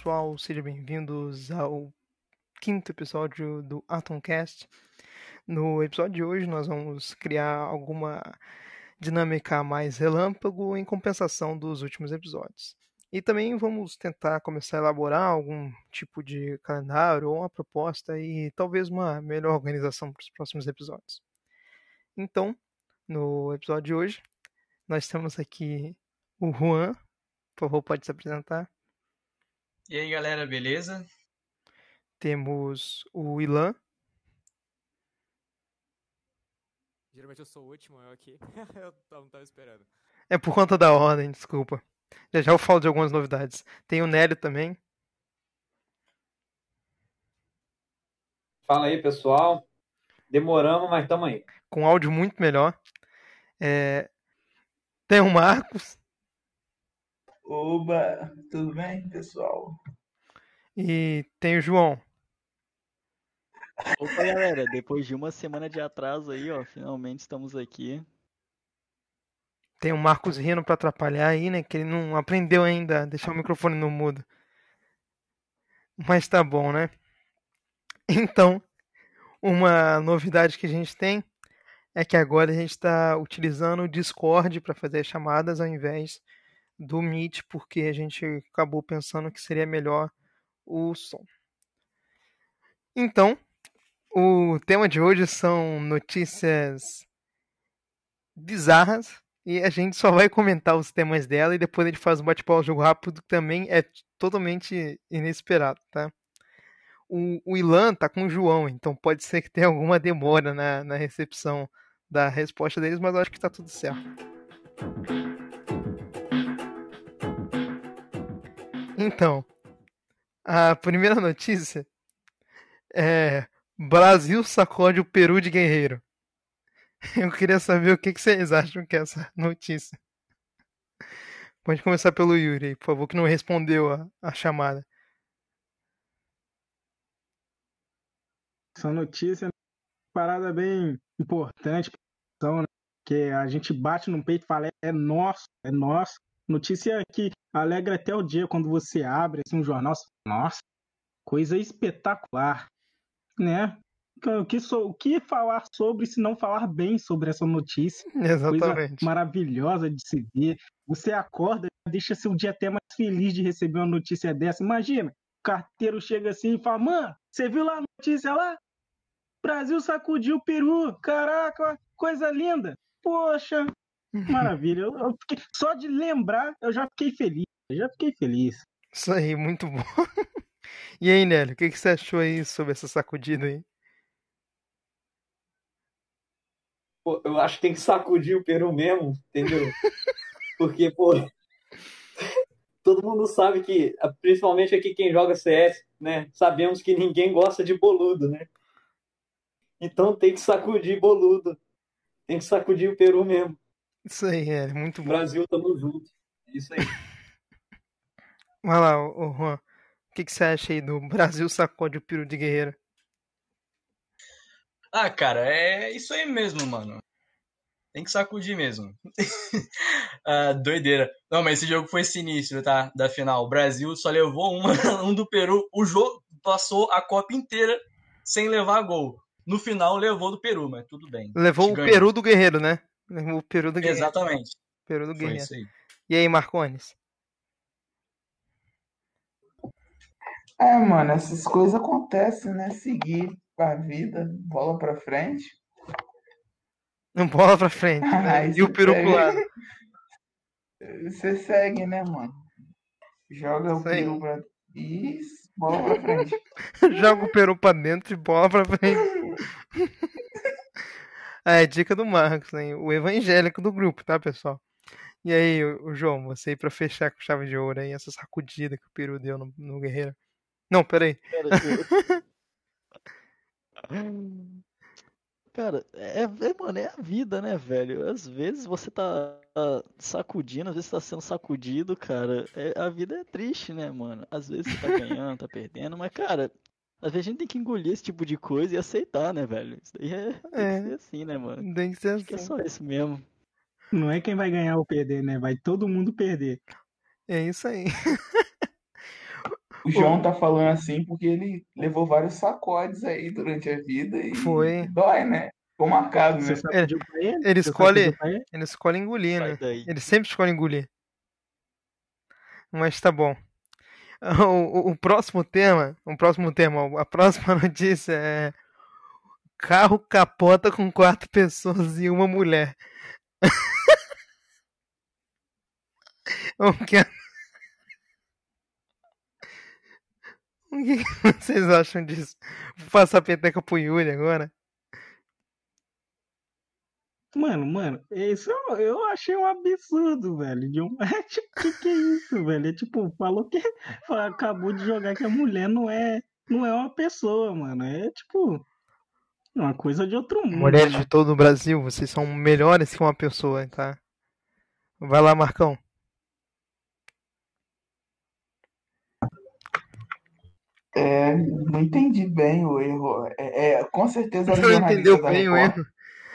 Pessoal, sejam bem-vindos ao quinto episódio do Atomcast. No episódio de hoje, nós vamos criar alguma dinâmica mais relâmpago em compensação dos últimos episódios. E também vamos tentar começar a elaborar algum tipo de calendário ou uma proposta e talvez uma melhor organização para os próximos episódios. Então, no episódio de hoje, nós temos aqui o Juan. Por favor, pode se apresentar. E aí, galera, beleza? Temos o Ilan. Geralmente eu sou o último, eu aqui. eu não tava esperando. É por conta da ordem, desculpa. Já já eu falo de algumas novidades. Tem o Nélio também. Fala aí, pessoal. Demoramos, mas estamos aí. Com áudio muito melhor. É... Tem o Marcos. Oba, tudo bem, pessoal? E tem o João. Opa, galera, depois de uma semana de atraso aí, ó, finalmente estamos aqui. Tem o Marcos rindo pra atrapalhar aí, né? Que ele não aprendeu ainda a deixar o microfone no mudo. Mas tá bom, né? Então, uma novidade que a gente tem é que agora a gente está utilizando o Discord para fazer as chamadas ao invés do Meet, porque a gente acabou pensando que seria melhor o som. Então, o tema de hoje são notícias bizarras e a gente só vai comentar os temas dela e depois a gente faz um bate-papo jogo rápido que também é totalmente inesperado, tá? O, o Ilan tá com o João, então pode ser que tenha alguma demora na, na recepção da resposta deles, mas eu acho que tá tudo certo. Então, a primeira notícia é Brasil sacode o Peru de guerreiro. Eu queria saber o que, vocês acham que é essa notícia. Pode começar pelo Yuri, por favor, que não respondeu a, a chamada. Essa notícia é uma parada bem importante, né? que a gente bate no peito e fala, é nosso, é nosso. Notícia que alegra até o dia quando você abre assim, um jornal, nossa, coisa espetacular, né? O que, so, o que falar sobre se não falar bem sobre essa notícia? Exatamente. Coisa maravilhosa de se ver. Você acorda, deixa seu dia até mais feliz de receber uma notícia dessa. Imagina, o carteiro chega assim e fala: Mano, você viu lá a notícia lá? Brasil sacudiu o Peru. Caraca, coisa linda. Poxa, maravilha. Eu, eu fiquei, só de lembrar, eu já fiquei feliz. Eu já fiquei feliz. Isso aí, muito bom. E aí, Nélio, o que, que você achou aí sobre essa sacudida aí? Pô, eu acho que tem que sacudir o Peru mesmo, entendeu? Porque, pô, todo mundo sabe que, principalmente aqui quem joga CS, né? Sabemos que ninguém gosta de boludo, né? Então tem que sacudir boludo. Tem que sacudir o Peru mesmo. Isso aí, é muito bom. Brasil, tamo junto. É isso aí. Vai lá, ô Juan. O que, que você acha aí do Brasil sacode o Peru de guerreiro? Ah, cara, é isso aí mesmo, mano. Tem que sacudir mesmo. ah, doideira. Não, mas esse jogo foi sinistro, tá? Da final. O Brasil só levou uma, um do Peru. O jogo passou a Copa inteira sem levar gol. No final levou do Peru, mas tudo bem. Levou o. Peru do Guerreiro, né? O Peru do Guerreiro. Exatamente. Peru do Guerreiro. Foi isso aí. E aí, Marcones? É, mano, essas coisas acontecem, né? Seguir a vida, bola pra frente. Não bola pra frente. Né? e o peru pro lado. Você segue, né, mano? Joga o peru pra. Isso, bola pra frente. Joga o peru pra dentro e bola pra frente. É, dica do Marcos, né? O evangélico do grupo, tá, pessoal? E aí, o João, você aí pra fechar com chave de ouro aí, essa sacudida que o peru deu no, no Guerreiro. Não, peraí. Pera, Cara, é, é, mano, é a vida, né, velho? Às vezes você tá sacudindo, às vezes tá sendo sacudido, cara. É, a vida é triste, né, mano? Às vezes você tá ganhando, tá perdendo, mas, cara, às vezes a gente tem que engolir esse tipo de coisa e aceitar, né, velho? Isso daí é, é. Tem que ser assim, né, mano? Tem que ser assim. Acho que é só isso mesmo. Não é quem vai ganhar ou perder, né? Vai todo mundo perder. É isso aí. O João tá falando assim porque ele levou vários sacodes aí durante a vida e Foi. dói, né? Ficou marcado, né? Sacudiu pra ele? Ele escolhe, pra ele? escolhe engolir, né? Ele sempre escolhe engolir. Mas tá bom. O, o- próximo tema, o próximo tema, a próxima notícia é carro capota com quatro pessoas e uma mulher. O que, o que vocês acham disso? Vou passar a peteca pro Yuri agora. Mano, mano, isso eu, eu achei um absurdo, velho. De um... É tipo, que que é isso, velho? É tipo, falou que acabou de jogar que a mulher não é, não é uma pessoa, mano. É tipo uma coisa de outro mundo. Mulheres né? de todo o Brasil, vocês são melhores que uma pessoa, tá? Vai lá, Marcão. É, não entendi bem o erro. É, é, com certeza era Não jornalista entendeu da bem o erro?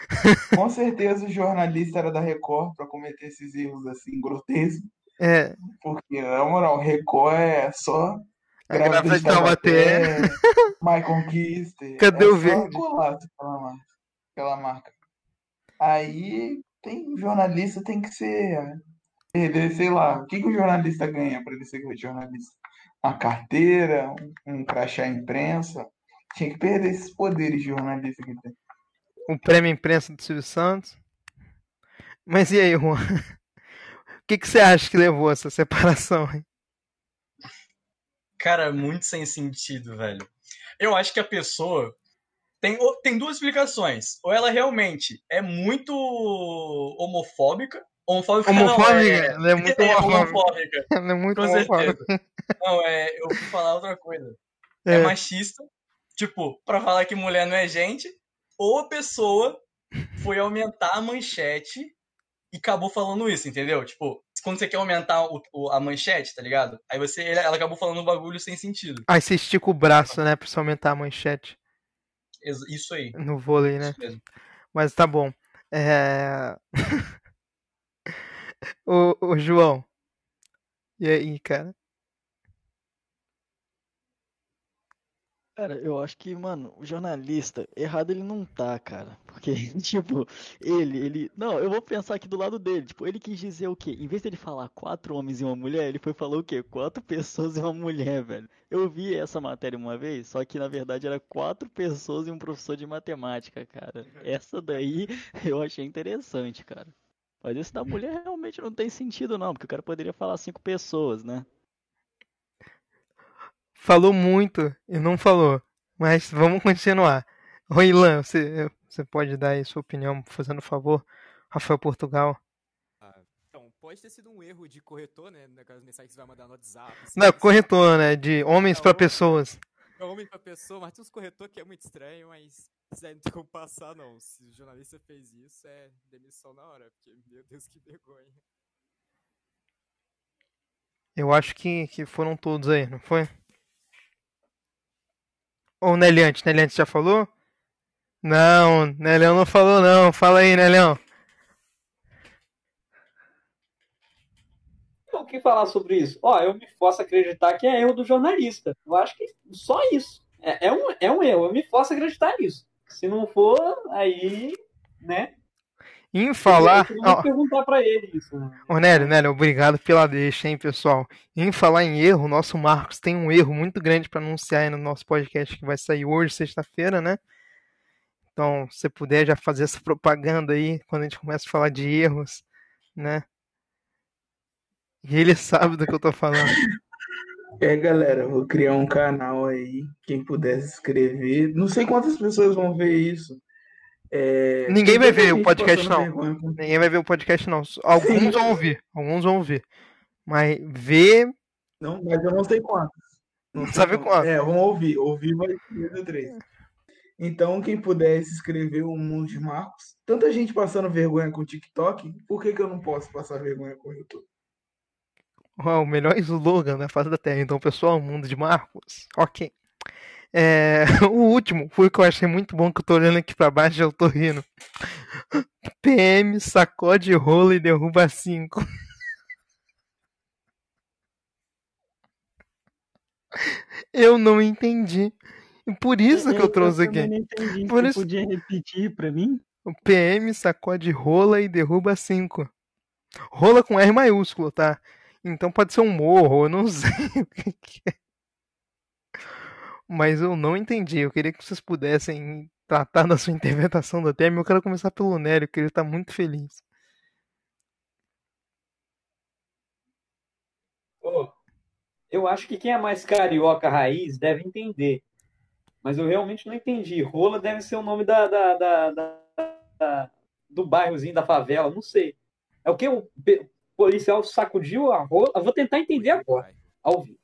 Com certeza o jornalista era da Record para cometer esses erros assim grotescos. É, Porque, na moral, Record é só a Grávida de Taubaté. My Conquista. Cadê é o verde? golaço aquela marca, aquela marca. Aí tem jornalista tem que ser perder, sei lá, o que que o jornalista ganha para ele ser jornalista? Uma carteira, um, um crachá imprensa. Tinha que perder esses poderes de jornalista que tem. O prêmio imprensa do Silvio Santos. Mas e aí, Juan? O que, que você acha que levou a essa separação? hein? Cara, muito sem sentido, velho. Eu acho que a pessoa tem, tem duas explicações. Ou ela realmente é muito homofóbica. Homofóbica, não, Homofóbica? é, Ela é muito é homofóbica. Ela é muito Com homofóbica. certeza. Não, é, eu fui falar outra coisa. É É. machista, tipo, pra falar que mulher não é gente, ou a pessoa foi aumentar a manchete e acabou falando isso, entendeu? Tipo, quando você quer aumentar o- o- a manchete, tá ligado? Aí você, ela acabou falando um bagulho sem sentido. Aí você estica o braço, né, pra você aumentar a manchete Isso aí. no vôlei, né? Isso mesmo. Mas tá bom. É... ô, ô, João. E aí, cara? Cara, eu acho que, mano, o jornalista, errado ele não tá, cara. Porque, tipo, ele, ele. Não, eu vou pensar aqui do lado dele. Tipo, ele quis dizer o quê? Em vez dele falar quatro homens e uma mulher, ele foi falar o quê? Quatro pessoas e uma mulher, velho. Eu vi essa matéria uma vez, só que na verdade era quatro pessoas e um professor de matemática, cara. Essa daí eu achei interessante, cara. Mas esse da mulher realmente não tem sentido, não, porque o cara poderia falar cinco pessoas, né? Falou muito e não falou. Mas vamos continuar. Roilan, você, você pode dar aí sua opinião, fazendo favor? Rafael Portugal. Ah, então, pode ter sido um erro de corretor, né? Naquelas mensagens que você vai mandar no WhatsApp. Não, esquece. corretor, né? De homens pra Não. pessoas. É homem pra pessoa, mas tem uns corretor que é muito estranho, mas isso aí não tem como passar, não. Se o jornalista fez isso, é demissão na hora, porque, meu Deus, que vergonha. Eu acho que, que foram todos aí, não foi? Ou o Neliante? Neliante já falou? Não, Nelião não falou não. Fala aí, Nelião. O que falar sobre isso? Ó, eu me a acreditar que é erro do jornalista. Eu acho que só isso. É, é um, é um erro. Eu me a acreditar nisso. Se não for, aí, né? Em falar. Eu queria Ó, perguntar pra ele isso, né? Ô, Nélio, Nélio, obrigado pela deixa, hein, pessoal. Em falar em erro, o nosso Marcos tem um erro muito grande para anunciar aí no nosso podcast que vai sair hoje, sexta-feira, né? Então, se você puder já fazer essa propaganda aí, quando a gente começa a falar de erros, né? E ele sabe do que eu tô falando. É, galera, eu vou criar um canal aí. Quem puder se inscrever. Não sei quantas pessoas vão ver isso. É, Ninguém vai ver o podcast, não. vergonha Ninguém vai ver o podcast, não. Alguns vão ouvir, alguns vão ouvir. Mas ver, Não, mas eu não sei quantos. Não sabe quantos. É, vão ouvir. Ouvir vai ser três. Então, quem puder se inscrever o Mundo de Marcos. Tanta gente passando vergonha com o TikTok, por que, que eu não posso passar vergonha com o YouTube? o melhor slogan da face da Terra. Então, pessoal, mundo de Marcos. Ok. É, o último foi o que eu achei muito bom, que eu tô olhando aqui pra baixo e eu tô rindo. PM sacode rola e derruba cinco. Eu não entendi. E por isso que eu trouxe também aqui. não entendi. Por Você isso- podia repetir pra mim? O PM sacode rola e derruba 5. Rola com R maiúsculo, tá? Então pode ser um morro, eu não sei o que, que é. Mas eu não entendi. Eu queria que vocês pudessem tratar da sua interpretação do termo. Eu quero começar pelo Nélio, que ele tá muito feliz. Pô, eu acho que quem é mais carioca raiz deve entender. Mas eu realmente não entendi. Rola deve ser o nome da, da- da- da- da- do bairrozinho da favela, não sei. É o que o policial sacudiu a rola? Eu vou tentar entender agora, ao vivo.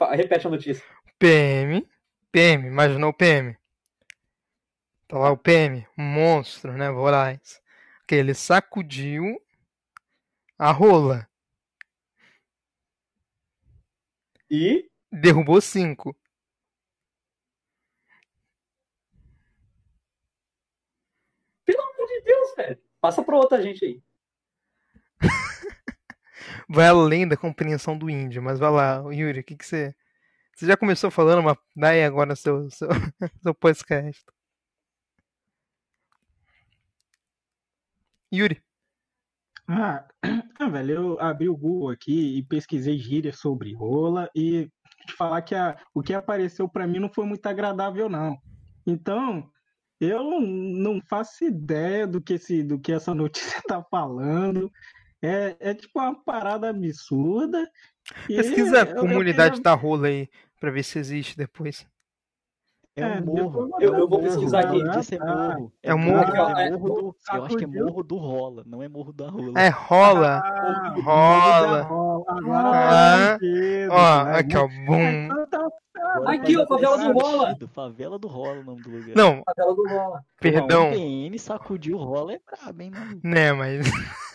Repete a notícia. PM. PM, imaginou o PM? Tá lá o PM, um monstro, né? Voraz. Que ele sacudiu a rola. E Derrubou 5. pelo amor de Deus, velho. Passa pra outra gente aí. vai além da compreensão do índio, mas vai lá, Yuri, o que, que você. Você já começou falando, mas dá aí agora seu, seu, seu podcast. Yuri, Ah, velho, eu abri o Google aqui e pesquisei gírias sobre rola e te falar que a- o que apareceu pra mim não foi muito agradável, não. Então, eu não, faço ideia do que, esse, do que essa notícia tá falando. É, é tipo uma parada absurda. Pesquisa a eu- eu comunidade da rola aí, pra ver se existe depois. É É, um morro. eu- eu vou pesquisar aqui. A notícia é Ah, morro. É um morro, morro. é morro do, eu acho que é Sacudiu. morro do rola, não é morro da rola. É, rola. Ah, rola. rola. Agora Ah, sentido, Ó, aqui, ó, bum. Tá Aqui, ó, favela do Rola. Favela do rola é o nome do lugar. Não, Favela do Rola. perdão, O PM sacudiu o rola é brabo, hein, mano? né, mas.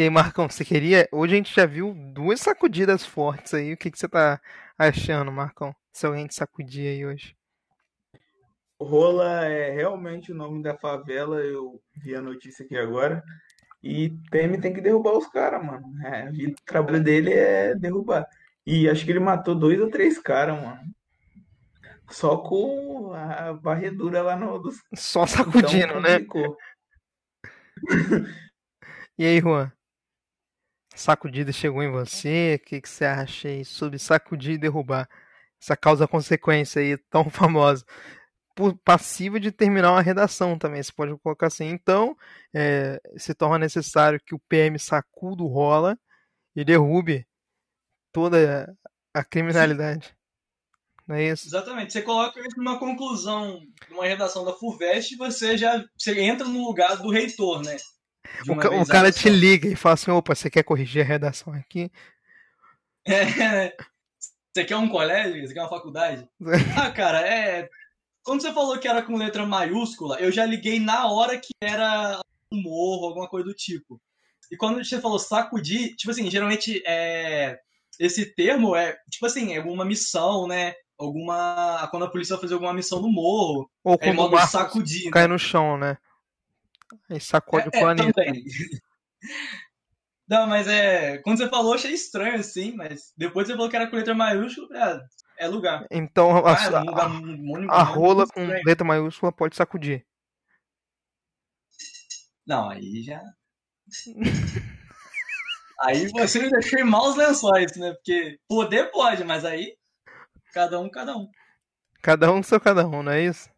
E aí, Marcão, você queria. Hoje a gente já viu duas sacudidas fortes aí. O que, que você tá achando, Marcão? Se alguém te sacudir aí hoje. Rola é realmente o nome da favela, eu vi a notícia aqui agora. E PM tem que derrubar os caras, mano. É, o trabalho dele é derrubar. E acho que ele matou dois ou três caras, mano. Só com a varredura lá no dos Só então sacudindo, né? complicou. E aí, Juan? Sacudida chegou em você? O que, que você acha aí sobre sacudir e derrubar? Essa causa-consequência aí tão famosa. Passiva de terminar uma redação também, você pode colocar assim. Então, é, se torna necessário que o PM sacuda o rola e derrube toda a criminalidade. Não é isso? Exatamente. Você coloca isso numa conclusão, numa redação da FUVEST, você já você entra no lugar do reitor, né? O, ca- o cara te liga e fala assim: opa, você quer corrigir a redação aqui? É, Você quer um colégio? Você quer uma faculdade? Ah, cara, é. Quando você falou que era com letra maiúscula, eu já liguei na hora que era um morro, alguma coisa do tipo. E quando você falou sacudir, tipo assim, geralmente é. Esse termo é, tipo assim, é alguma missão, né? Alguma. Quando a polícia vai fazer alguma missão no morro, Ou é em quando o modo sacudir. né? cai no chão, né? Aí sacode o É, é, planeta. também. Não, mas é. Quando você falou, achei estranho, assim, mas depois você falou que era com letra maiúscula, é, é lugar. Então a, Ah, é um lugar a- a rola com estranho. letra maiúscula pode sacudir. Não, aí já. aí você me deixou em maus lençóis, né? Porque poder pode, mas aí. Cada um, cada um. Cada um seu cada um, não é isso?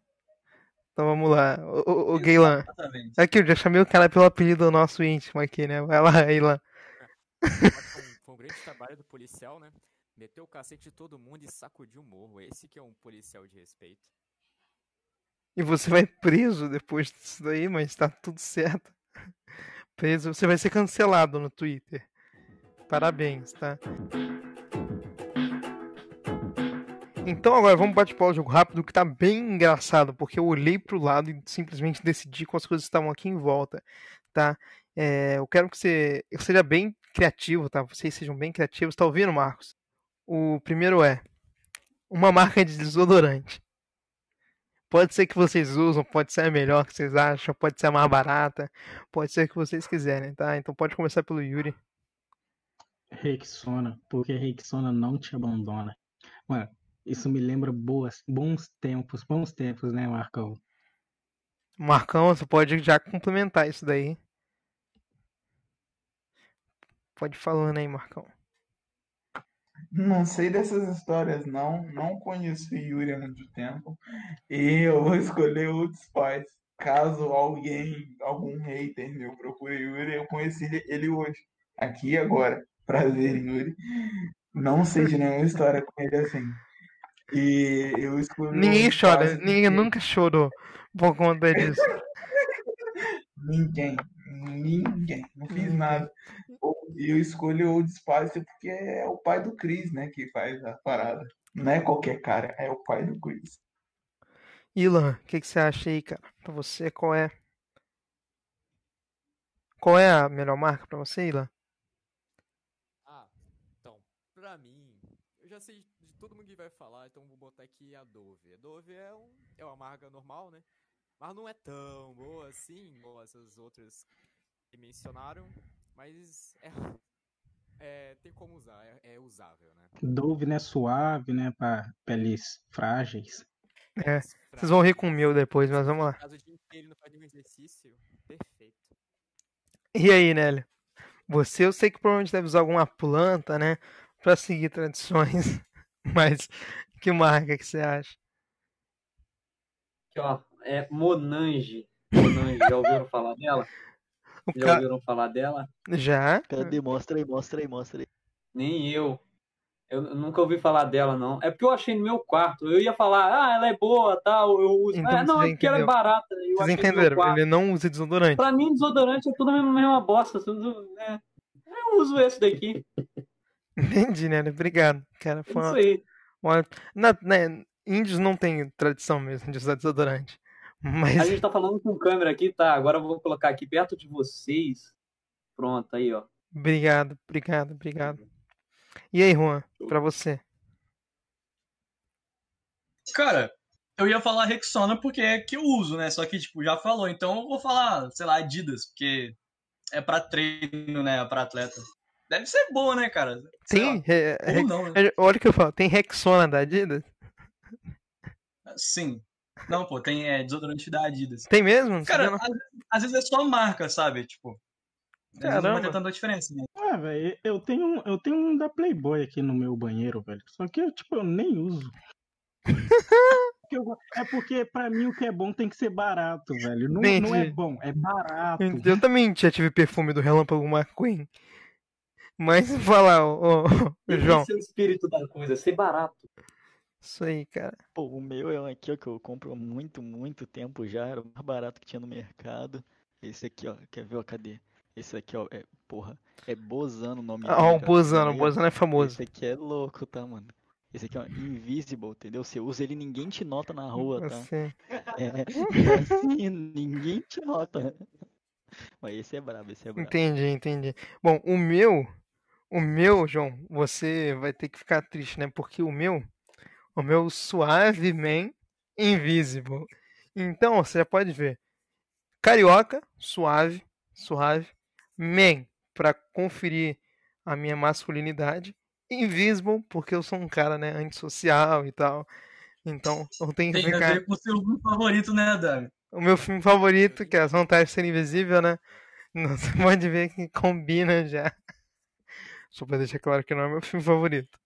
Então vamos lá. O, o, o Gaylan. Aqui, eu já chamei o cara pelo apelido nosso íntimo aqui, né? Vai lá, Gaylan. Foi um, foi um grande trabalho do policial, né? Meteu o cacete de todo mundo e sacudiu o morro. Esse que é um policial de respeito. E você vai preso depois disso daí, mas tá tudo certo. Preso, você vai ser cancelado no Twitter. Parabéns, tá? Então agora vamos bate-papo o jogo rápido que tá bem engraçado, porque eu olhei pro lado e simplesmente decidi quais coisas estavam aqui em volta, tá? É, eu quero que você seja bem criativo, tá? Vocês sejam bem criativos. Tá ouvindo, Marcos? O primeiro é uma marca de desodorante. Pode ser que vocês usam, pode ser a melhor que vocês acham, pode ser a mais barata, pode ser que vocês quiserem, tá? Então pode começar pelo Yuri. Rexona, porque Rexona não te abandona. Mano, isso me lembra boas, bons tempos, bons tempos, né, Marcão? Marcão, você pode já complementar isso daí. Pode ir falando aí, Marcão. Não sei dessas histórias, não. Não conheço Yuri há muito tempo. E eu vou escolher outros pais. Caso alguém, algum hater meu procure Yuri, eu conheci ele hoje. Aqui e agora. Prazer, Yuri. Não sei de nenhuma história com ele assim. E eu escolhi. Ninguém chora, ninguém porque- nunca chorou por conta disso. Ninguém. Ninguém. Não fiz Ninguém. nada. E eu escolho o Spicer porque é o pai do Chris, né? Que faz a parada. Não é qualquer cara, é o pai do Chris. Ilan, o que, que você acha aí, cara? Pra você, qual é? Qual é a melhor marca pra você, Ilan? Ah, então, pra mim, eu já sei de todo mundo que vai falar, então vou botar aqui a Dove. A Dove é, um, é uma marca normal, né? Mas não é tão boa assim, igual essas outras que mencionaram, mas é, é tem como usar, é, é usável, né? Dove, né, suave, né, pra peles frágeis. É, Vocês vão rir com o meu depois, mas vamos lá. Caso o dia inteiro não faz nenhum exercício, perfeito. E aí, Nélio? Você, eu sei que provavelmente deve usar alguma planta, né? Pra seguir tradições. Mas que marca que você acha? Aqui, ó, é Monange. Monange, já ouviram falar dela? O Já ca... ouviram falar dela? Já? Cadê? Mostra aí, mostra aí, mostra aí. Nem eu. Eu nunca ouvi falar dela, não. É porque eu achei no meu quarto. Eu ia falar, ah, ela é boa, tal, eu uso. Então Ah, não, é porque ela é barata. Eu Vocês entenderam? Ele não usa desodorante. Pra mim, desodorante é tudo a mesma, mesma bosta. Tudo, né? Eu uso esse daqui. Entendi, Nélio. Obrigado, cara. É Foi isso uma... aí. uma- Na, né, índios não tem tradição mesmo de usar desodorante. Mas A gente tá falando com câmera aqui, tá? Agora eu vou colocar aqui perto de vocês. Pronto, aí, ó. obrigado, obrigado, obrigado. E aí, Juan, pra você? Cara, eu ia falar Rexona porque é que eu uso, né? Só que, tipo, já falou. Então eu vou falar, sei lá, Adidas, porque é pra treino, né? Pra atleta. Deve ser boa, né, cara? Sei Tem. re- re- não, né? Olha o que eu falo, tem Rexona da Adidas? Sim. Não, pô, tem é, desodorante da Adidas. Tem mesmo? Não Cara, não. às, às vezes é só marca, sabe? Tipo. Não Caramba. ter tanta diferença, né? Ah, velho, eu tenho, um- eu tenho um da Playboy aqui no meu banheiro, velho. Só que eu, tipo, eu nem uso. É porque pra mim o que é bom tem que ser barato, velho. Não, não é bom, é barato. Eu também já tive perfume do Relâmpago McQueen. Mas falar, ô, ô, João, Esse é o espírito da coisa, ser barato. isso aí, cara. Pô, o meu é um aqui, ó, que eu compro há muito, muito tempo já. Era o mais barato que tinha no mercado. Esse aqui, ó. Quer ver, ó? Cadê? Esse aqui, ó. É, porra. É Bozano o nome Ah, o cara. Bozano, o Aí, ó, Bozano é famoso. Esse aqui é louco, tá, mano? Esse aqui, ó, invisible, entendeu? Você usa ele, ninguém te nota na rua, tá? Assim, É, é assim, ninguém te nota. Mas esse é brabo, esse é brabo. entendi, entendi. Bom, o meu, o meu, João, você vai ter que ficar triste, né? Porque o meu, o meu Suave Man Invisible. Então, você já pode ver. Carioca, suave, suave. Man, pra conferir a minha masculinidade. Invisible, porque eu sou um cara, né, antissocial e tal. Então, eu tenho que Tem a ficar. ver com o seu grupo favorito, né, Dami? O meu filme favorito, que é As Vantagens de Ser Invisível, né? Você pode ver que combina já. Só pra deixar claro que não é meu filme favorito.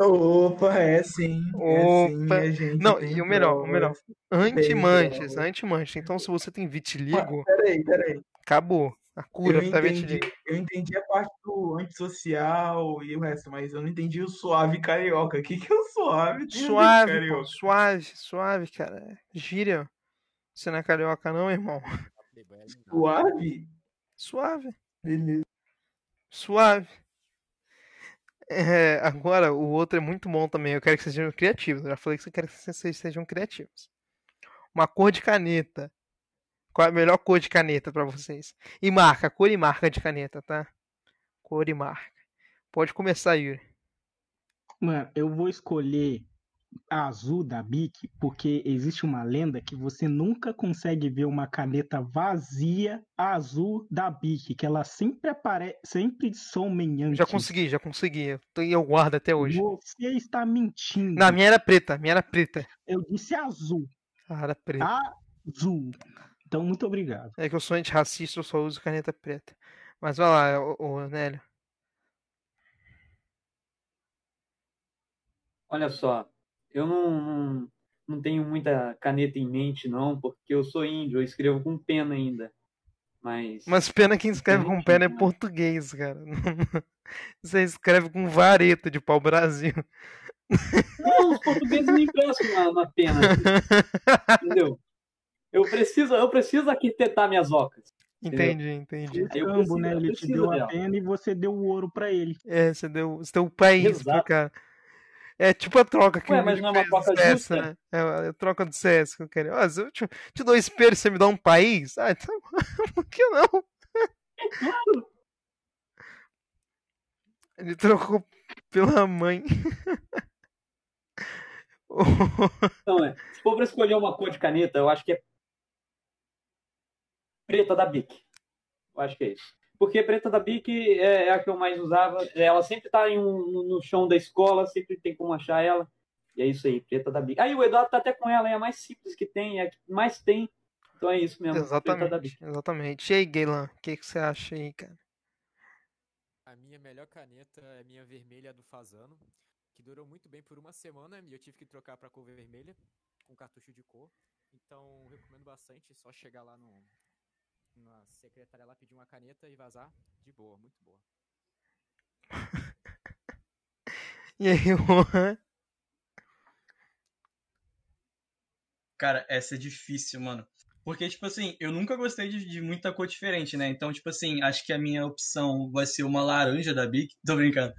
Opa, é sim. É sim, Opa. a gente Não, e o melhor, o melhor. Anti-manchas, anti-manchas. Então, se você tem vitiligo, Peraí, peraí. acabou. A cura Eu da entendi, vitiligo. eu entendi a parte do antissocial e o resto, mas eu não entendi o suave carioca. O que, que é o suave? Suave, pô, carioca? suave, suave, cara. Gíria. Você não é carioca, não, irmão? É. Suave? Suave, Beleza. Suave. É, agora, o outro é muito bom também. Eu quero que vocês sejam criativos. Eu já falei que eu quero que vocês sejam criativos. Uma cor de caneta. Qual é a melhor cor de caneta pra vocês? E marca, cor e marca de caneta, tá? Cor e marca. Pode começar, Yuri. Mano, eu vou escolher azul da Bic porque existe uma lenda que você nunca consegue ver uma caneta vazia azul da Bic, que ela sempre aparece, sempre somente. Já consegui, já consegui. E eu guardo até hoje. Você está mentindo. Na minha era preta, minha era preta. Eu disse azul. Ah, era preta. Azul. Então, muito obrigado. É que eu sou antirracista, eu só uso caneta preta. Mas vai lá, ô, ô Nélio. Olha só, eu não, não, não tenho muita caneta em mente, não, porque eu sou índio, eu escrevo com pena ainda. Mas. Mas pena quem escreve com pena é português, cara. Você escreve com vareta de pau Brasil. Não, os portugueses não emprestam na, na pena. Entendeu? Eu preciso, eu preciso arquitetar minhas ocas. Entendi, entendi. Eu preciso- né? Ele te deu a dela. pena e você deu o ouro pra ele. É, você deu, você deu o país pro Exato. cara. É tipo a troca que Ué, mas não é uma troca CS, justa? né? É a a troca do CS que eu quero. Ah, eu te, te dou espelho, você me dá um país? Ah, então, por que não? Ele trocou pela mãe. Então, é. Se for pra escolher uma cor de caneta, eu acho que é preta da Bic. Eu acho que é isso. Porque preta da Bic é, é a que eu mais usava. Ela sempre tá em um, no- chão da escola, sempre tem como achar ela. E é isso aí, preta da Bic. Aí o Eduardo tá até com ela, é a mais simples que tem, é a que mais tem. Então é isso mesmo, preta da Bic. Exatamente, exatamente. E aí, Gaylan, o que, que você acha aí, cara? A minha melhor caneta é a minha vermelha do Fazano, que durou muito bem por uma semana e eu tive que trocar pra cor vermelha, com cartucho de cor. Então, recomendo bastante, só chegar lá no na secretária lá, pedir uma caneta e vazar de boa, muito boa. E aí, Juan? Cara, essa é difícil, mano. Porque, tipo assim, eu nunca gostei de, de muita cor diferente, né? Então, tipo assim, acho que a minha opção vai ser uma laranja da Bic. Tô brincando.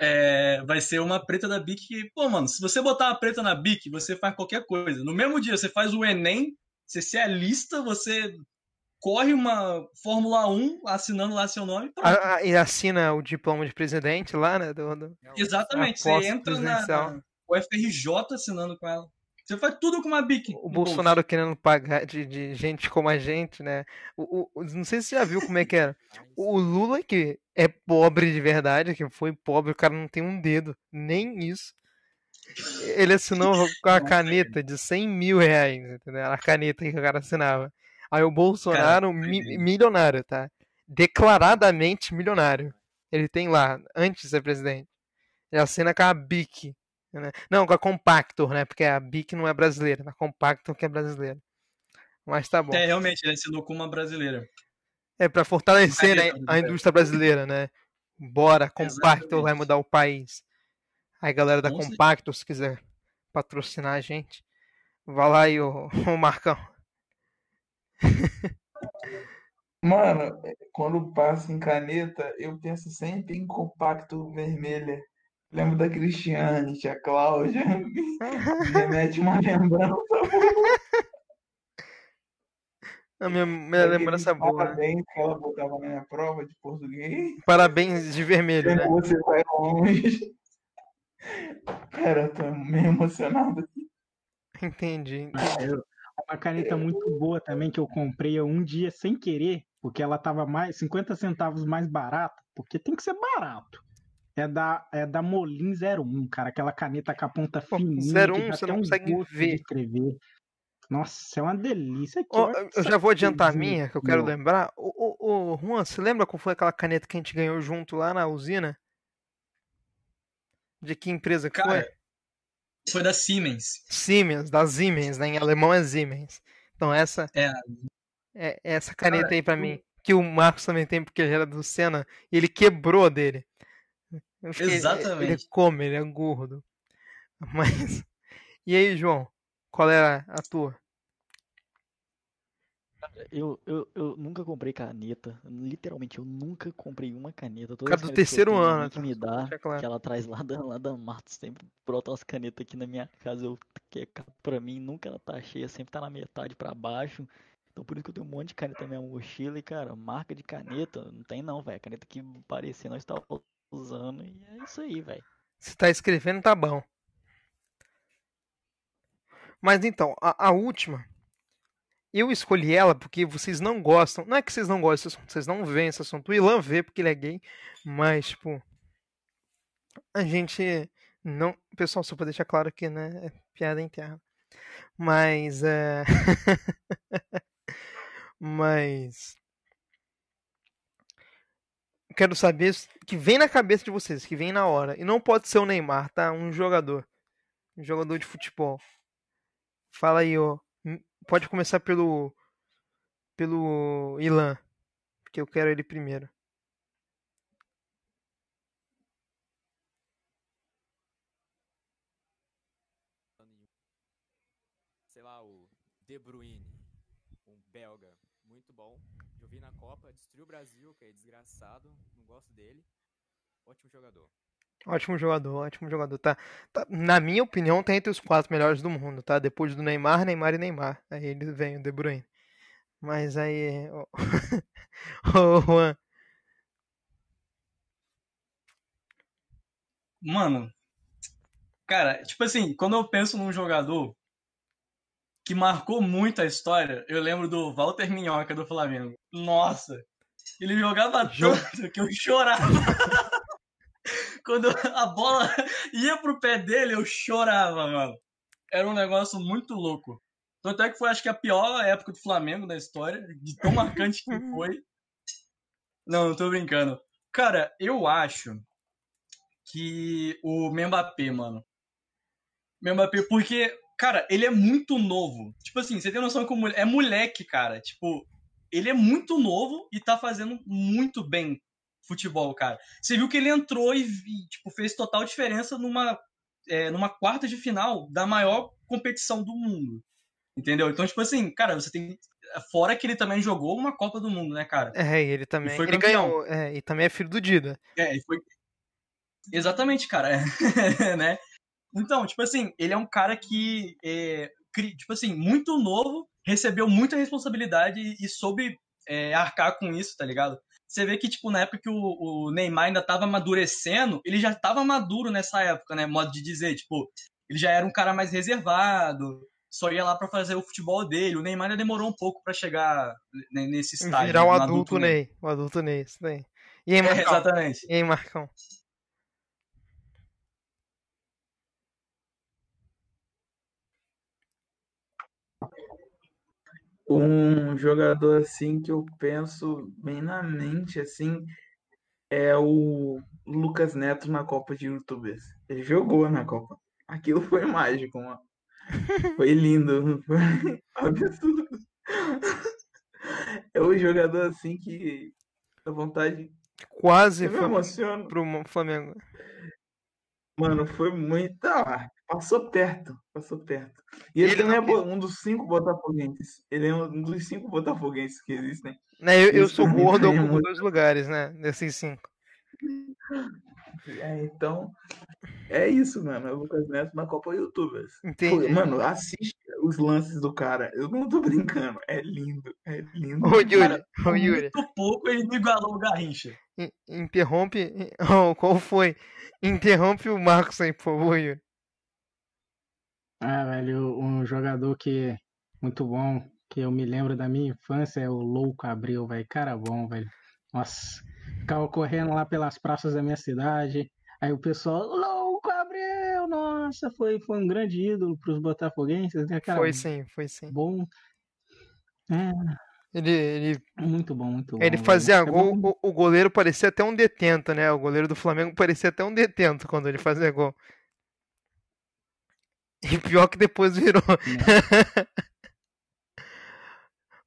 É, vai ser uma preta da Bic. que, Pô, mano, se você botar a preta na Bic, você faz qualquer coisa. No mesmo dia, você faz o Enem, você se alista, você corre uma Fórmula 1 assinando lá seu nome. A- a- E assina o diploma de presidente lá, né? do- do- É Exatamente. Você entra na, na UFRJ assinando com ela. Você faz tudo com uma Bic. O no bolso. Bolsonaro querendo pagar de, de gente como a gente, né? O, o- não sei se você já viu como é que era. O Lula, que é pobre de verdade, que foi pobre, o cara não tem um dedo, nem isso. Ele assinou com a caneta de 100 mil reais, entendeu? A caneta que o cara assinava. Aí o Bolsonaro, mi- doideira. milionário, tá? Declaradamente milionário. Ele tem lá, antes de ser presidente. Ele assina com a BIC. né? Não, com a Compactor, né? Porque a BIC não é brasileira, a Compactor que é brasileira. Mas tá bom. É, realmente, ele assinou com uma brasileira. É pra fortalecer né, a né? indústria brasileira, né? Bora, Compactor vai mudar o país. Aí, galera da. Compactor, se quiser patrocinar a gente, vai lá aí, ô, ô Marcão. Mano, quando passa em caneta, eu penso sempre em compacto vermelha. Lembro da Cristiane, tia Cláudia. Me remete uma lembrança A minha, minha lembrança boa, né? parabéns que ela botava na minha prova de português. Parabéns de vermelho, né? Você vai longe. Cara, eu tô meio emocionado. Entendi. Eu- Uma caneta muito boa também que eu comprei um dia sem querer, porque ela tava mais 50 centavos mais barata, porque tem que ser barato. É da, é da Molin 01, cara, aquela caneta com a ponta Pô, fininha, 01 que dá você não um consegue ver. escrever. Nossa, é uma delícia. aqui, olha eu já vou adiantar a minha, que eu quero lembrar. Ô, ô, ô, Juan, você lembra qual foi aquela caneta que a gente ganhou junto lá na usina? De que empresa que? Cara, foi da Siemens. Siemens, da Siemens, né? Em alemão é Siemens. Então essa É. é essa caneta aí pra mim, que o Marcos também tem porque ele era do Senna e ele quebrou a dele. Fiquei- Exatamente. Ele come, ele é gordo. Mas e aí, João? Qual era a tua? Eu, eu, eu nunca comprei caneta. Literalmente, eu nunca comprei uma caneta. Todas Cara do que terceiro tenho, ano, que tá? me dá, deixar claro. que ela traz lá da, lá da Mato, sempre brota umas canetas aqui na minha casa. Eu, que é pra mim, nunca ela tá cheia, sempre tá na metade pra baixo. Então por isso que eu tenho um monte de caneta na minha mochila. E cara, marca de caneta, não tem não, velho. Caneta que parecia nós estava usando. E é isso aí, velho. Se tá escrevendo, tá bom. Mas então, a, a última, eu escolhi ela porque vocês não gostam. Não é que vocês não gostam desse vocês não veem esse assunto. O Ilan vê porque ele é gay, mas, tipo, a gente não. Pessoal, só pra deixar claro aqui, né? É piada interna. Mas, é. mas. Quero saber que vem na cabeça de vocês, que vem na hora. E não pode ser o Neymar, tá? Um jogador. Um jogador de futebol. Fala aí, ó. Pode começar pelo. Pelo Ilan. Porque eu quero ele primeiro. Sei lá, o De Bruyne, um belga, muito bom. Eu vi na Copa, destruiu o Brasil, que é desgraçado, não gosto dele. Ótimo jogador. Ótimo jogador, ótimo jogador. Tá, tá, na minha opinião, tá entre os quatro melhores do mundo, tá? Depois do Neymar, Neymar e Neymar. Aí ele vem o De Bruyne. Mas aí. Ô, oh, Juan. Mano, cara, tipo assim, quando eu penso num jogador que marcou muito a história, eu lembro do Walter Minhoca do Flamengo. Nossa, ele jogava tanto que eu chorava. Quando a bola ia pro pé dele, eu chorava, mano. Era um negócio muito louco. Tanto é que foi, acho que, a pior época do Flamengo da história, de tão marcante que foi. Não, não tô brincando. Cara, eu acho que o Mbappé, mano. Mbappé, porque, cara, ele é muito novo. Tipo assim, você tem noção que é moleque, cara. Tipo, ele é muito novo e tá fazendo muito bem futebol, cara. Você viu que ele entrou e, tipo, fez total diferença numa, é, numa quarta de final da maior competição do mundo. Entendeu? Então, tipo assim, cara, você tem. Fora que ele também jogou uma Copa do Mundo, né, cara? É, ele também. E foi ele campeão. ganhou. É, e também é filho do Dida. É, e foi. Exatamente, cara. né? Então, tipo assim, ele é um cara que, é, tipo assim, muito novo, recebeu muita responsabilidade e soube é, arcar com isso, tá ligado? Você vê que, tipo, na época que o, o Neymar ainda tava amadurecendo, ele já tava maduro nessa época, né? Modo de dizer, tipo, ele já era um cara mais reservado, só ia lá para fazer o futebol dele. O Neymar ainda demorou um pouco para chegar nesse estágio. Virar o adulto, adulto Ney. Ney. O adulto Ney, isso daí. E aí, Marcão? É, exatamente. E aí, Marcão? Um jogador assim que eu penso bem na mente assim é o Lucas Neto na Copa de Youtubers. Ele jogou na Copa. Aquilo foi mágico, mano. Foi lindo, foi absurdo. É um jogador assim que dá vontade. Quase eu me emociono. pro Flamengo. Mano, foi muito. Ah, passou perto, passou perto. E ele, ele não é um dos cinco botafoguenses. Ele é um dos cinco botafoguenses que existem. Né, eu, eu sou gordo, eu ocupo dois lugares, né? Desses cinco. É, então, é isso, mano. É o Lucas Neto na Copa Youtubers. Entendi. mano, assiste os lances do cara. Eu não tô brincando. É lindo. É lindo. Ô, Yuri. Cara, ô, Yuri. Muito pouco ele me igualou o Garrincha. Interrompe. Oh, qual foi? Interrompe o Marcos aí, por favor, Yuri. Ah, velho, um jogador que é muito bom, que eu me lembro da minha infância, é o Louco Abreu, velho. Cara bom, velho. Nossa, ficava correndo lá pelas praças da minha cidade. Aí o pessoal, Louco Abreu, nossa, foi, foi um grande ídolo pros botafoguenses, né, cara? Foi sim, foi sim. Bom. É, ele, ele, muito bom, muito bom. Ele fazia velho. gol, o, o, goleiro parecia até um detento, né? O goleiro do Flamengo parecia até um detento quando ele fazia gol. E pior que depois virou.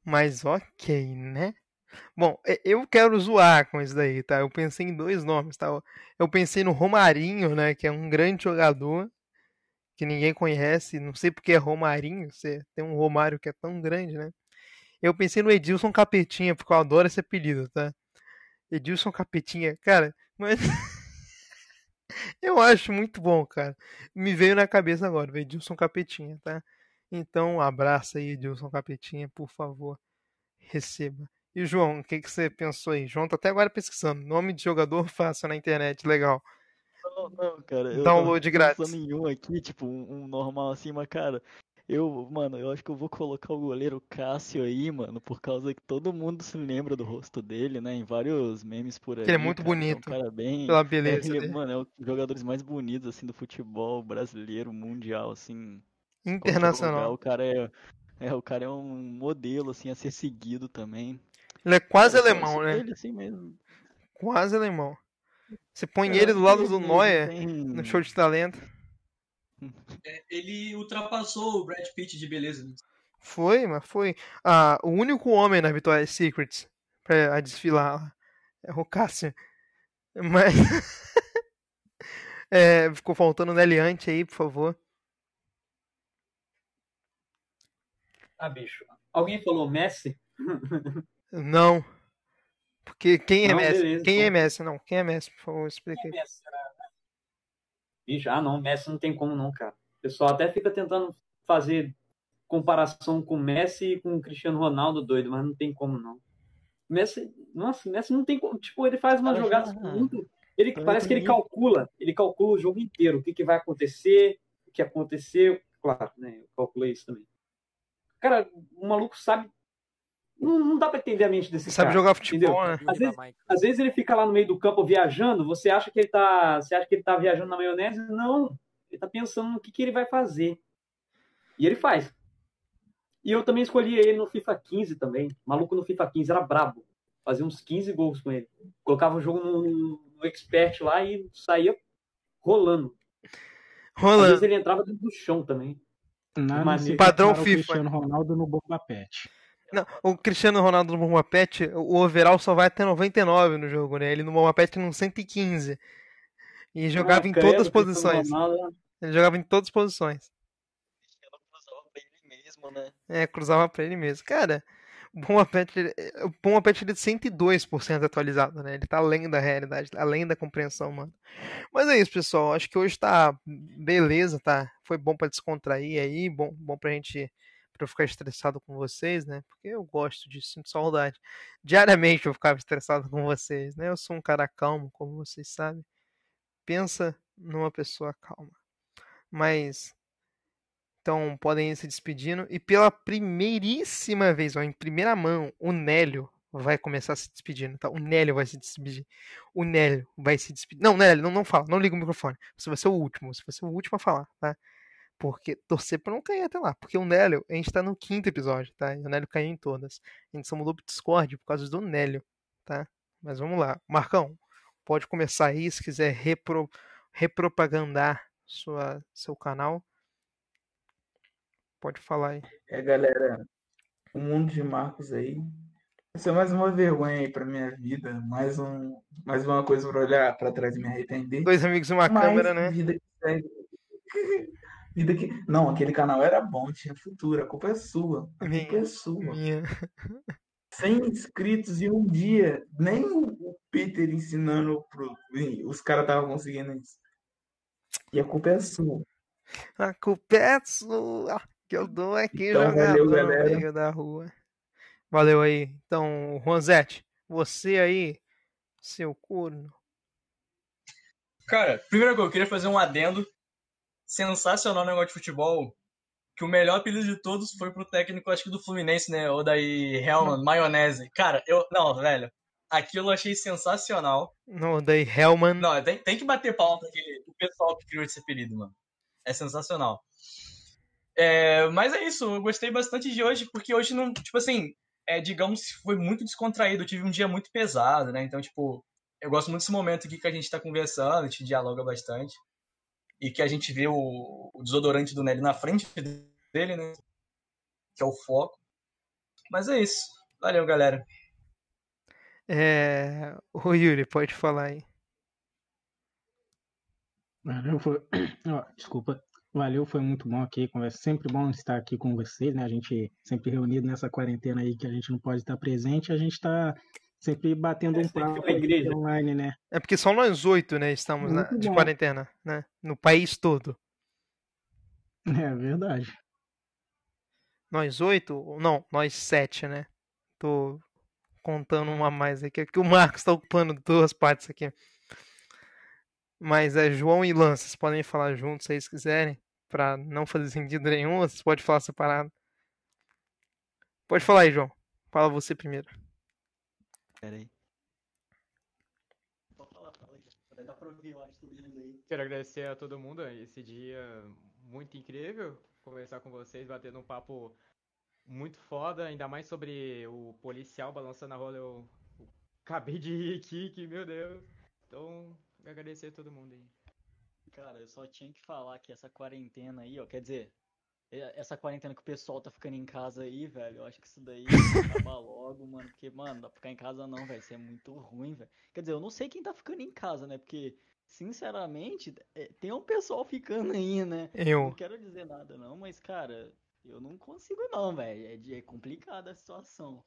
Mas ok, né? Bom, eu quero zoar com isso daí, tá? Eu pensei em dois nomes, tá? Eu pensei no Romarinho, né? Que é um grande jogador que ninguém conhece. Não sei porque é Romarinho. Você tem um Romário que é tão grande, né? Eu pensei no Edilson Capetinha, porque eu adoro esse apelido, tá? Edilson Capetinha, cara, mas. eu acho muito bom, cara. Me veio na cabeça agora, Edilson Capetinha, tá? Então, um abraço aí, Edilson Capetinha, por favor, receba. E João, o que, que você pensou aí? João tá até agora pesquisando. Nome de jogador fácil na internet, legal. Não, não, cara. Download eu grátis. nenhum aqui, tipo, um, um normal assim, mas, cara, Eu, mano, eu acho que eu vou colocar o goleiro Cássio aí, mano, por causa que todo mundo se lembra do rosto dele, né? Em vários memes por aí. ele é muito cara, ele bonito, É um cara bem. Pela É, beleza ele, mano, é um dos jogadores mais bonitos, assim, do futebol brasileiro, mundial, assim. Qualquer lugar, Internacional. o cara é. É, o cara é um modelo, assim, a ser seguido também. Ele é quase Eu alemão, né? dele, assim mesmo. Quase alemão. Você põe ele do lado ele do Neuer tem- no show de talento. É, ele ultrapassou o Brad Pitt de beleza. né? Foi, mas foi. Ah, o único homem na Victoria's Secret pra a desfilar é o Cássio. Mas. É, ficou faltando o Neliante aí, por favor. Ah, bicho. Alguém falou Messi? Não. Porque quem é Não, Messi? beleza, quem é então. Messi? Não, quem é Messi, por favor, explique aí. Messi, né? Bicho, ah não, Messi não tem como não, cara. O pessoal até fica tentando fazer comparação com Messi e com o Cristiano Ronaldo doido, mas não tem como não. Messi, nossa, Messi não tem como, tipo, ele faz umas jogadas já- muito, ele Também parece que ele calcula, ele calcula o jogo inteiro, o que que vai acontecer, o que aconteceu, claro, né, eu calculei isso também. Cara, o maluco sabe não, não dá pra entender a mente desse Sabe cara. jogar futebol, entendeu? né? Às vezes-. Às vezes ele fica lá no meio do campo viajando, você acha que ele tá, você acha que ele tá viajando na maionese? Não, ele tá pensando no que, que ele vai fazer. E ele faz. E eu também escolhi ele no FIFA 15 também. Maluco no FIFA 15 era brabo. Fazia uns 15 gols com ele. Colocava o jogo no, no expert lá e saía rolando. Às vezes Rolando. ele entrava dentro do chão também. Nada Mas se padrão FIFA. Cristiano Ronaldo no Bomba Pet. Não, o Cristiano Ronaldo no Bomba Pet, o overall só vai até 99 no jogo, né? Ele no Bomba Pet no 115. E jogava em Ah, credo, todas as posições. Ele jogava em todas as posições. Cristiano cruzava pra ele mesmo, né? É, cruzava pra ele mesmo. Cara, o Bomba Pet, ele- o Bomba Pet ele é 102% atualizado, né? Ele tá além da realidade, além da compreensão, mano. Mas é isso, pessoal. Acho que hoje tá beleza, tá? Foi bom pra descontrair aí, bom, bom pra gente eu ficar estressado com vocês, né? Porque eu gosto disso, sinto saudade. Diariamente eu ficava estressado com vocês, né? Eu sou um cara calmo, como vocês sabem. Pensa numa pessoa calma. Mas então podem ir se despedindo. E pela primeiríssima vez, ó, em primeira mão, o Nélio vai começar se despedindo, tá? O Nélio vai se despedir. O Nélio vai se despedir. Não, Nélio, não, não fala, não liga o microfone. Você vai ser o último, você vai ser o último a falar, tá? Porque torcer pra não cair até lá. Porque o Nélio, a gente tá no quinto episódio, tá? E o Nélio caiu em todas. A gente só mudou pro Discord por causa do Nélio, tá? Mas vamos lá. Marcão, pode começar aí se quiser repro, repropagandar sua, seu canal. Pode falar aí. É, galera, o mundo de Marcos aí. Isso é mais uma vergonha aí pra minha vida, mais um, mais uma coisa pra olhar pra trás e me arrepender. Dois amigos e uma Mas câmera, né? vida que segue. Vida que. Não, aquele canal era bom, tinha futuro. A culpa é sua. A culpa é Minha, sua. minha. 100 inscritos em um dia. Nem o Peter ensinando pro. Os caras estavam conseguindo isso. E a culpa é sua. A culpa é sua. Que eu dou aqui Então, jogador valeu, no galera. meio da rua. Valeu aí. Então, Juanzete, você aí, seu corno. Cara, primeira coisa, eu queria fazer um adendo. Sensacional o negócio de futebol. Que o melhor apelido de todos foi pro técnico, acho que do Fluminense, né? Ou daí Helman, Maionese. Cara, eu. Não, velho. Aquilo eu achei sensacional. No, daí Hellman. Não, tem, tem que bater palma aquele, o pessoal que criou esse apelido, mano. É sensacional. É, mas é isso, eu gostei bastante de hoje, porque hoje não, tipo assim, é, digamos, foi muito descontraído. Eu tive um dia muito pesado, né? Então, tipo, eu gosto muito desse momento aqui que a gente tá conversando, a gente dialoga bastante. E que a gente vê o, o desodorante do Nelly na frente dele, né? Que é o foco. Mas é isso. Valeu, galera. É... O Yuri, pode falar aí. Valeu, foi... desculpa. Valeu, foi muito bom aqui. Conversa sempre bom estar aqui com vocês, né? A gente sempre reunido nessa quarentena aí que a gente não pode estar presente, a gente está sempre batendo É, um papo igreja. online, né? É porque só nós oito, né, estamos na- de quarentena, né? No país todo. É verdade. Nós oito? Não, nós sete, né? Tô contando uma a mais aqui, que o Marcos tá ocupando duas partes aqui. Mas é João e Lan, vocês podem falar juntos se quiserem. pra não fazer sentido nenhum, ou você pode falar separado? Pode falar aí, João. Fala você primeiro. Pera aí. Pode falar, fala aí. Dá pra ouvir, eu acho, todo mundo aí. Quero agradecer a todo mundo esse dia muito incrível. Conversar com vocês, batendo um papo muito foda, ainda mais sobre o policial balançando a rola. Eu, eu acabei de rir aqui, que meu Deus. Então, agradecer a todo mundo aí. Cara, eu só tinha que falar que essa quarentena aí, ó, quer dizer, essa quarentena que o pessoal tá ficando em casa aí, velho, eu acho que isso daí que acabar logo, mano, porque, mano, não dá pra ficar em casa não, velho, isso é muito ruim, velho. Quer dizer, eu não sei quem tá ficando em casa, né, porque, sinceramente, é, tem um pessoal ficando aí, né. Não Eu. quero dizer nada não, mas, cara, eu não consigo não, velho, é, é complicada a situação.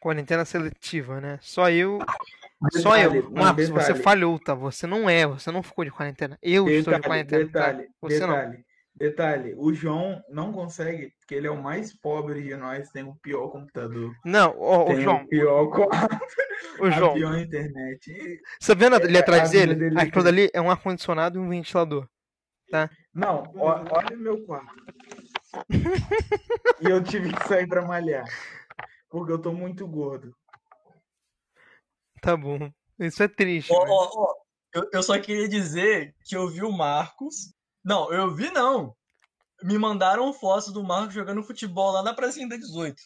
Quarentena seletiva, né? Só eu. Detalhe, Só eu. Marcos, você detalhe. falhou, tá? Você não é, você não ficou de quarentena. Eu estou de Detalhe, quarentena, tá? detalhe, Você não. Detalhe. O João não consegue, porque ele é o mais pobre de nós, tem o pior computador, Não, ô tem João, o pior, quarto, a João, pior internet. E- você vendo ali É, atrás a dele? dele- Aquilo ali é um ar-condicionado e um ventilador. Não, ó- olha o meu quarto. E eu tive que sair pra malhar, porque eu tô muito gordo. Tá bom. Isso é triste. Ó, ó, ó, eu, eu só queria dizer que eu vi o Marcos. Não, eu vi não. Me mandaram fotos do Marcos jogando futebol lá na pracinha da 18.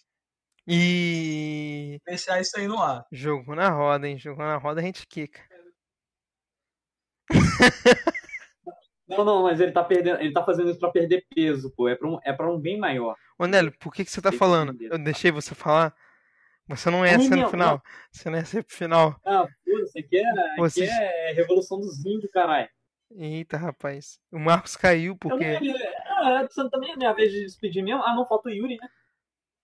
E. Deixar isso aí no ar. Jogo na roda, hein? Jogou na roda, a gente quica. Não, não, mas ele tá perdendo, ele tá fazendo isso pra perder peso, pô. É pra um, é pra um bem maior. Ô, Nélio, por que, que você tá Tem falando? entender. Eu deixei você falar. Você não ia Ai, ser no final. Você não ia ser pro final. Ah, pô, você quer, Vocês- quer Revolução dos Índios, caralho. Eita, rapaz. O Marcos caiu Eu porque. não- Ah, você também é minha vez de despedir mesmo? Ah, não, falta o Yuri, né?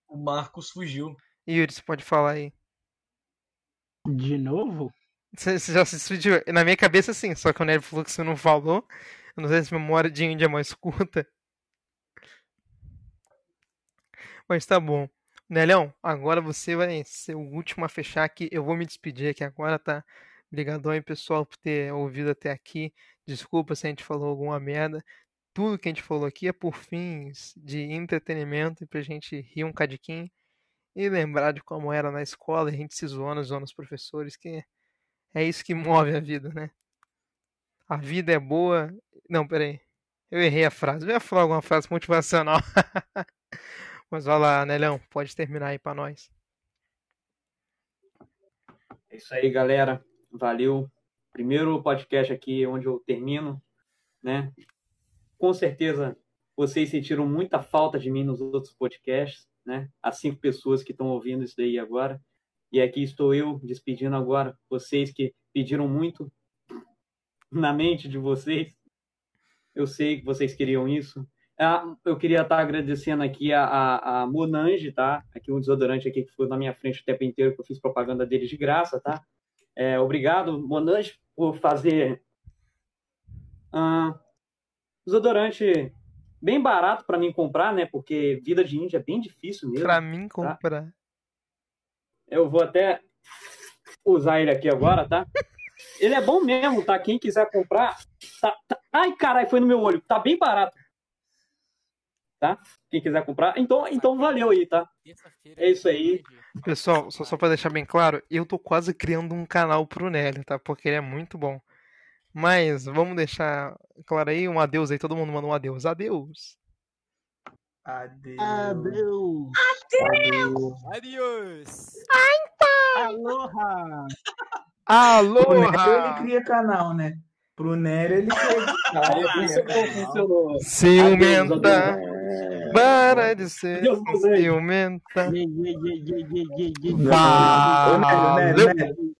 O Marcos fugiu. Yuri, você pode falar aí. De novo? Você já se despediu? Na minha cabeça, sim. Só que o Nélio falou que você não falou. Eu não sei se memória de índio é mais curta. Mas tá bom. Nelhão, agora você vai ser o último a fechar aqui. Eu vou me despedir aqui agora, tá? Obrigadão aí, pessoal, por ter ouvido até aqui. Desculpa se a gente falou alguma merda. Tudo que a gente falou aqui é por fins de entretenimento e pra gente rir um cadiquinho e lembrar de como era na escola, a gente se zoando, zoando os professores, que é isso que move a vida, né? A vida é boa. Não, peraí. Eu errei a frase. Eu ia falar alguma frase motivacional. Mas vai lá, Nelão, pode terminar aí pra nós. É isso aí, galera. Valeu. Primeiro podcast aqui onde eu termino, né? Com certeza vocês sentiram muita falta de mim nos outros podcasts, né? As cinco pessoas que estão ouvindo isso daí agora. E aqui estou eu despedindo agora vocês que pediram muito na mente de vocês. Eu sei que vocês queriam isso. Ah, eu queria estar agradecendo aqui a, a, a Monange, tá? Aqui um desodorante aqui que ficou na minha frente o tempo inteiro, que eu fiz propaganda deles de graça, tá? É, obrigado, Monange, por fazer ah, desodorante bem barato para mim comprar, né? Porque vida de índia é bem difícil mesmo. Pra mim comprar. Eu vou até usar ele aqui agora, tá? Ele é bom mesmo, tá? Quem quiser comprar, tá, tá- Ai, caralho, foi no meu olho. Tá bem barato. Tá? Quem quiser comprar, então, então valeu aí, tá? É isso aí. Pessoal, só, só pra deixar bem claro, eu tô quase criando um canal pro Nélio, tá? Porque ele é muito bom. Mas vamos deixar claro aí, um adeus aí, todo mundo manda um adeus. Adeus! Adeus. Adeus. Adiós! Aloha. Pro Nero ele Aloha! cria canal, né? Pro Nero ele funcionou. Ciumenta! Para de ser ciumenta! Valeu! Nélio,